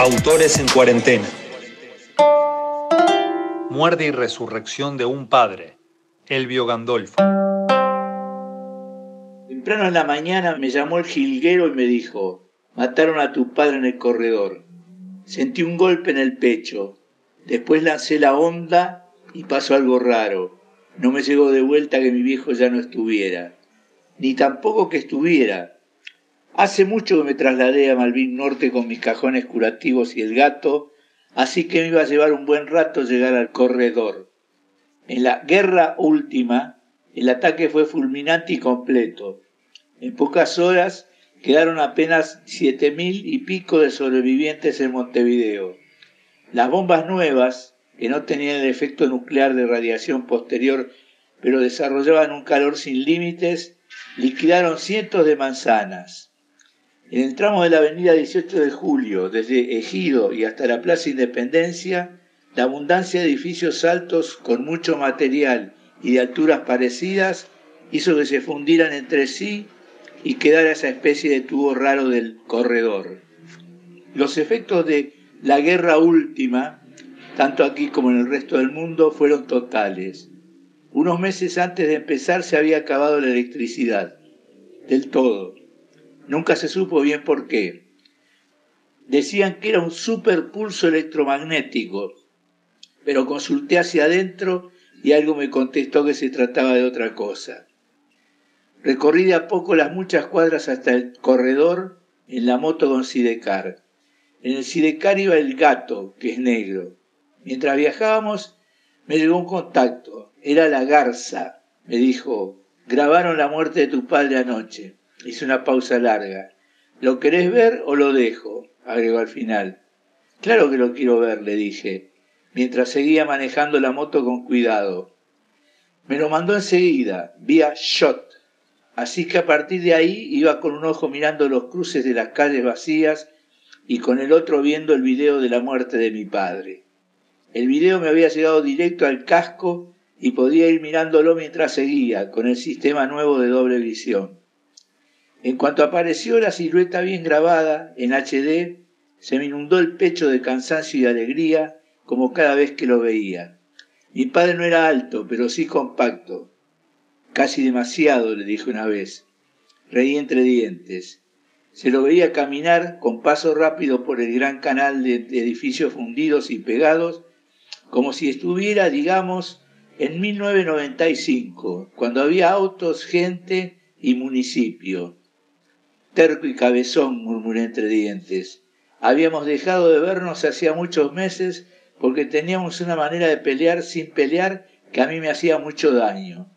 Autores en cuarentena. Muerte y resurrección de un padre. Elvio Gandolfo. Temprano en la mañana me llamó el jilguero y me dijo, mataron a tu padre en el corredor. Sentí un golpe en el pecho. Después lancé la onda y pasó algo raro. No me llegó de vuelta que mi viejo ya no estuviera. Ni tampoco que estuviera, Hace mucho que me trasladé a Malvin Norte con mis cajones curativos y el gato, así que me iba a llevar un buen rato llegar al corredor. En la guerra última, el ataque fue fulminante y completo. En pocas horas quedaron apenas siete mil y pico de sobrevivientes en Montevideo. Las bombas nuevas, que no tenían el efecto nuclear de radiación posterior, pero desarrollaban un calor sin límites, liquidaron cientos de manzanas. En el tramo de la avenida 18 de Julio, desde Ejido y hasta la Plaza Independencia, la abundancia de edificios altos con mucho material y de alturas parecidas hizo que se fundieran entre sí y quedara esa especie de tubo raro del corredor. Los efectos de la guerra última, tanto aquí como en el resto del mundo, fueron totales. Unos meses antes de empezar se había acabado la electricidad, del todo. Nunca se supo bien por qué. Decían que era un superpulso electromagnético, pero consulté hacia adentro y algo me contestó que se trataba de otra cosa. Recorrí de a poco las muchas cuadras hasta el corredor en la moto con Sidecar. En el Sidecar iba el gato, que es negro. Mientras viajábamos, me llegó un contacto. Era la garza. Me dijo, grabaron la muerte de tu padre anoche. Hice una pausa larga. ¿Lo querés ver o lo dejo? agregó al final. Claro que lo quiero ver, le dije, mientras seguía manejando la moto con cuidado. Me lo mandó enseguida, vía shot. Así que a partir de ahí iba con un ojo mirando los cruces de las calles vacías y con el otro viendo el video de la muerte de mi padre. El video me había llegado directo al casco y podía ir mirándolo mientras seguía, con el sistema nuevo de doble visión. En cuanto apareció la silueta bien grabada en HD, se me inundó el pecho de cansancio y alegría como cada vez que lo veía. Mi padre no era alto, pero sí compacto. Casi demasiado, le dije una vez. Reí entre dientes. Se lo veía caminar con paso rápido por el gran canal de edificios fundidos y pegados, como si estuviera, digamos, en 1995, cuando había autos, gente y municipio y cabezón, murmuré entre dientes. Habíamos dejado de vernos hacía muchos meses porque teníamos una manera de pelear sin pelear que a mí me hacía mucho daño.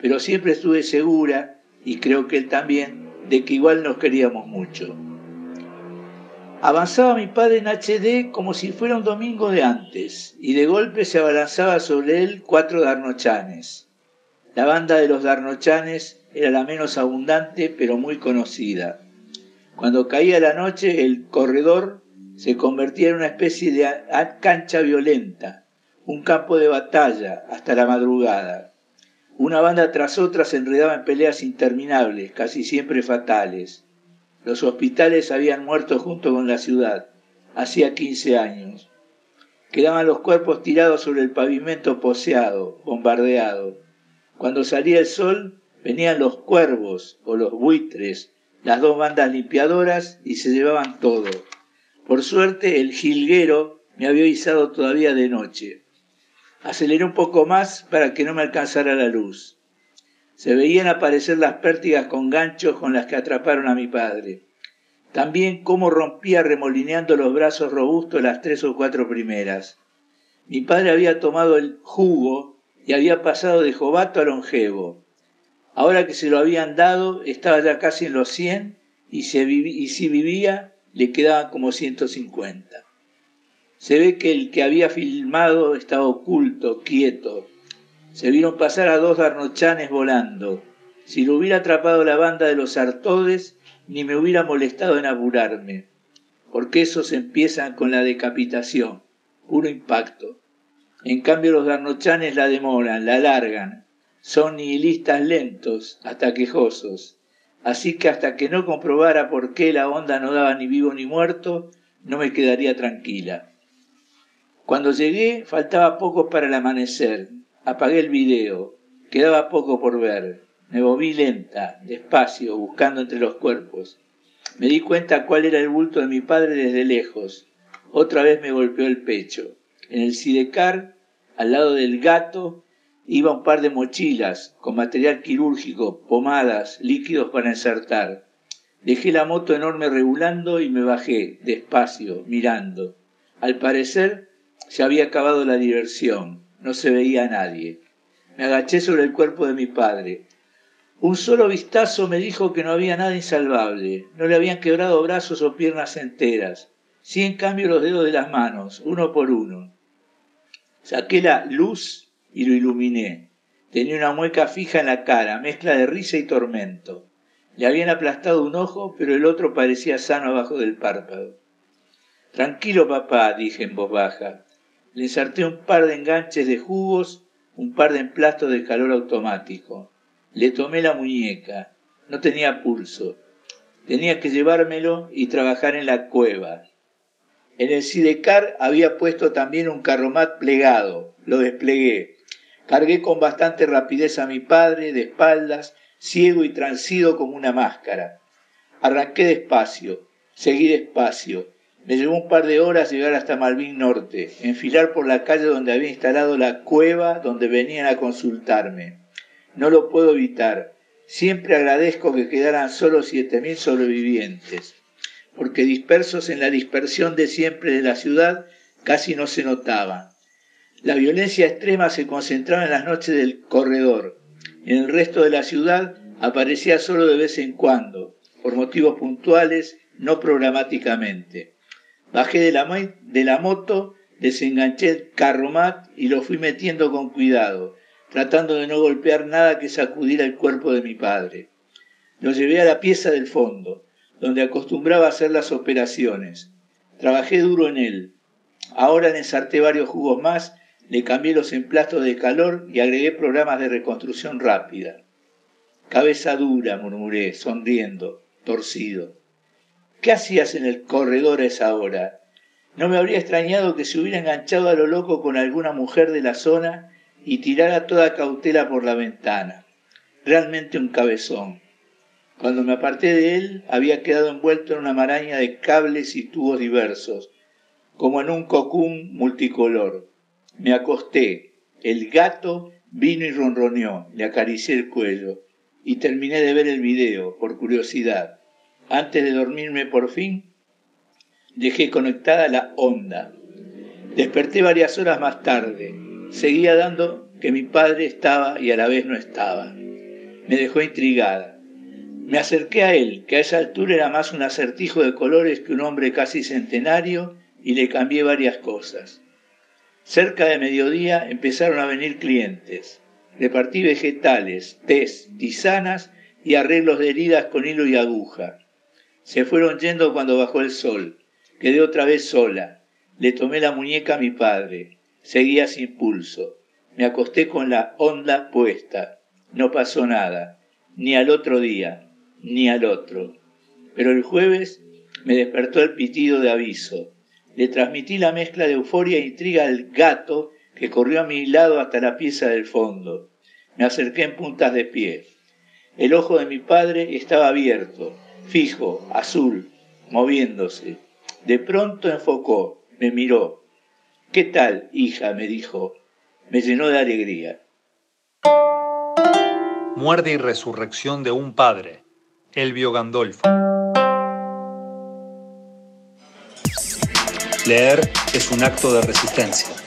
Pero siempre estuve segura, y creo que él también, de que igual nos queríamos mucho. Avanzaba mi padre en HD como si fuera un domingo de antes, y de golpe se abalanzaba sobre él cuatro darnochanes. La banda de los darnochanes era la menos abundante, pero muy conocida. Cuando caía la noche, el corredor se convertía en una especie de cancha violenta, un campo de batalla hasta la madrugada. Una banda tras otra se enredaba en peleas interminables, casi siempre fatales. Los hospitales habían muerto junto con la ciudad, hacía 15 años. Quedaban los cuerpos tirados sobre el pavimento poseado, bombardeado. Cuando salía el sol, Venían los cuervos o los buitres, las dos bandas limpiadoras, y se llevaban todo. Por suerte, el jilguero me había avisado todavía de noche. Aceleré un poco más para que no me alcanzara la luz. Se veían aparecer las pértigas con ganchos con las que atraparon a mi padre. También cómo rompía remolineando los brazos robustos las tres o cuatro primeras. Mi padre había tomado el jugo y había pasado de jovato a longevo. Ahora que se lo habían dado, estaba ya casi en los 100 y, y si vivía, le quedaban como 150. Se ve que el que había filmado estaba oculto, quieto. Se vieron pasar a dos darnochanes volando. Si lo hubiera atrapado la banda de los artodes, ni me hubiera molestado en apurarme, porque esos empiezan con la decapitación, puro impacto. En cambio los darnochanes la demoran, la alargan, son nihilistas lentos, hasta quejosos. Así que hasta que no comprobara por qué la onda no daba ni vivo ni muerto, no me quedaría tranquila. Cuando llegué faltaba poco para el amanecer. Apagué el video. Quedaba poco por ver. Me moví lenta, despacio, buscando entre los cuerpos. Me di cuenta cuál era el bulto de mi padre desde lejos. Otra vez me golpeó el pecho. En el sidecar, al lado del gato, iba un par de mochilas con material quirúrgico, pomadas, líquidos para insertar. Dejé la moto enorme regulando y me bajé, despacio, mirando. Al parecer se había acabado la diversión, no se veía a nadie. Me agaché sobre el cuerpo de mi padre. Un solo vistazo me dijo que no había nada insalvable, no le habían quebrado brazos o piernas enteras, sí en cambio los dedos de las manos, uno por uno. Saqué la luz y lo iluminé. Tenía una mueca fija en la cara, mezcla de risa y tormento. Le habían aplastado un ojo, pero el otro parecía sano abajo del párpado. Tranquilo, papá, dije en voz baja. Le inserté un par de enganches de jugos, un par de emplastos de calor automático. Le tomé la muñeca. No tenía pulso. Tenía que llevármelo y trabajar en la cueva. En el sidecar había puesto también un carromat plegado. Lo desplegué. Cargué con bastante rapidez a mi padre, de espaldas, ciego y transido como una máscara. Arranqué despacio, seguí despacio. Me llevó un par de horas llegar hasta Malvin Norte, enfilar por la calle donde había instalado la cueva donde venían a consultarme. No lo puedo evitar. Siempre agradezco que quedaran solo siete mil sobrevivientes, porque dispersos en la dispersión de siempre de la ciudad casi no se notaba. La violencia extrema se concentraba en las noches del corredor, en el resto de la ciudad aparecía solo de vez en cuando, por motivos puntuales, no programáticamente. Bajé de la, de la moto, desenganché el carromat y lo fui metiendo con cuidado, tratando de no golpear nada que sacudiera el cuerpo de mi padre. Lo llevé a la pieza del fondo, donde acostumbraba hacer las operaciones. Trabajé duro en él. Ahora le ensarté varios jugos más le cambié los emplastos de calor y agregué programas de reconstrucción rápida. Cabeza dura, murmuré, sonriendo, torcido. ¿Qué hacías en el corredor a esa hora? No me habría extrañado que se hubiera enganchado a lo loco con alguna mujer de la zona y tirara toda cautela por la ventana. Realmente un cabezón. Cuando me aparté de él, había quedado envuelto en una maraña de cables y tubos diversos, como en un cocún multicolor. Me acosté. El gato vino y ronroneó. Le acaricié el cuello. Y terminé de ver el video, por curiosidad. Antes de dormirme por fin, dejé conectada la onda. Desperté varias horas más tarde. Seguía dando que mi padre estaba y a la vez no estaba. Me dejó intrigada. Me acerqué a él, que a esa altura era más un acertijo de colores que un hombre casi centenario, y le cambié varias cosas. Cerca de mediodía empezaron a venir clientes. Repartí vegetales, tés, tisanas y arreglos de heridas con hilo y aguja. Se fueron yendo cuando bajó el sol. Quedé otra vez sola. Le tomé la muñeca a mi padre. Seguía sin pulso. Me acosté con la onda puesta. No pasó nada. Ni al otro día, ni al otro. Pero el jueves me despertó el pitido de aviso. Le transmití la mezcla de euforia e intriga al gato que corrió a mi lado hasta la pieza del fondo. Me acerqué en puntas de pie. El ojo de mi padre estaba abierto, fijo, azul, moviéndose. De pronto enfocó, me miró. ¿Qué tal, hija? me dijo. Me llenó de alegría. Muerte y resurrección de un padre. Elvio Gandolfo. Leer es un acto de resistencia.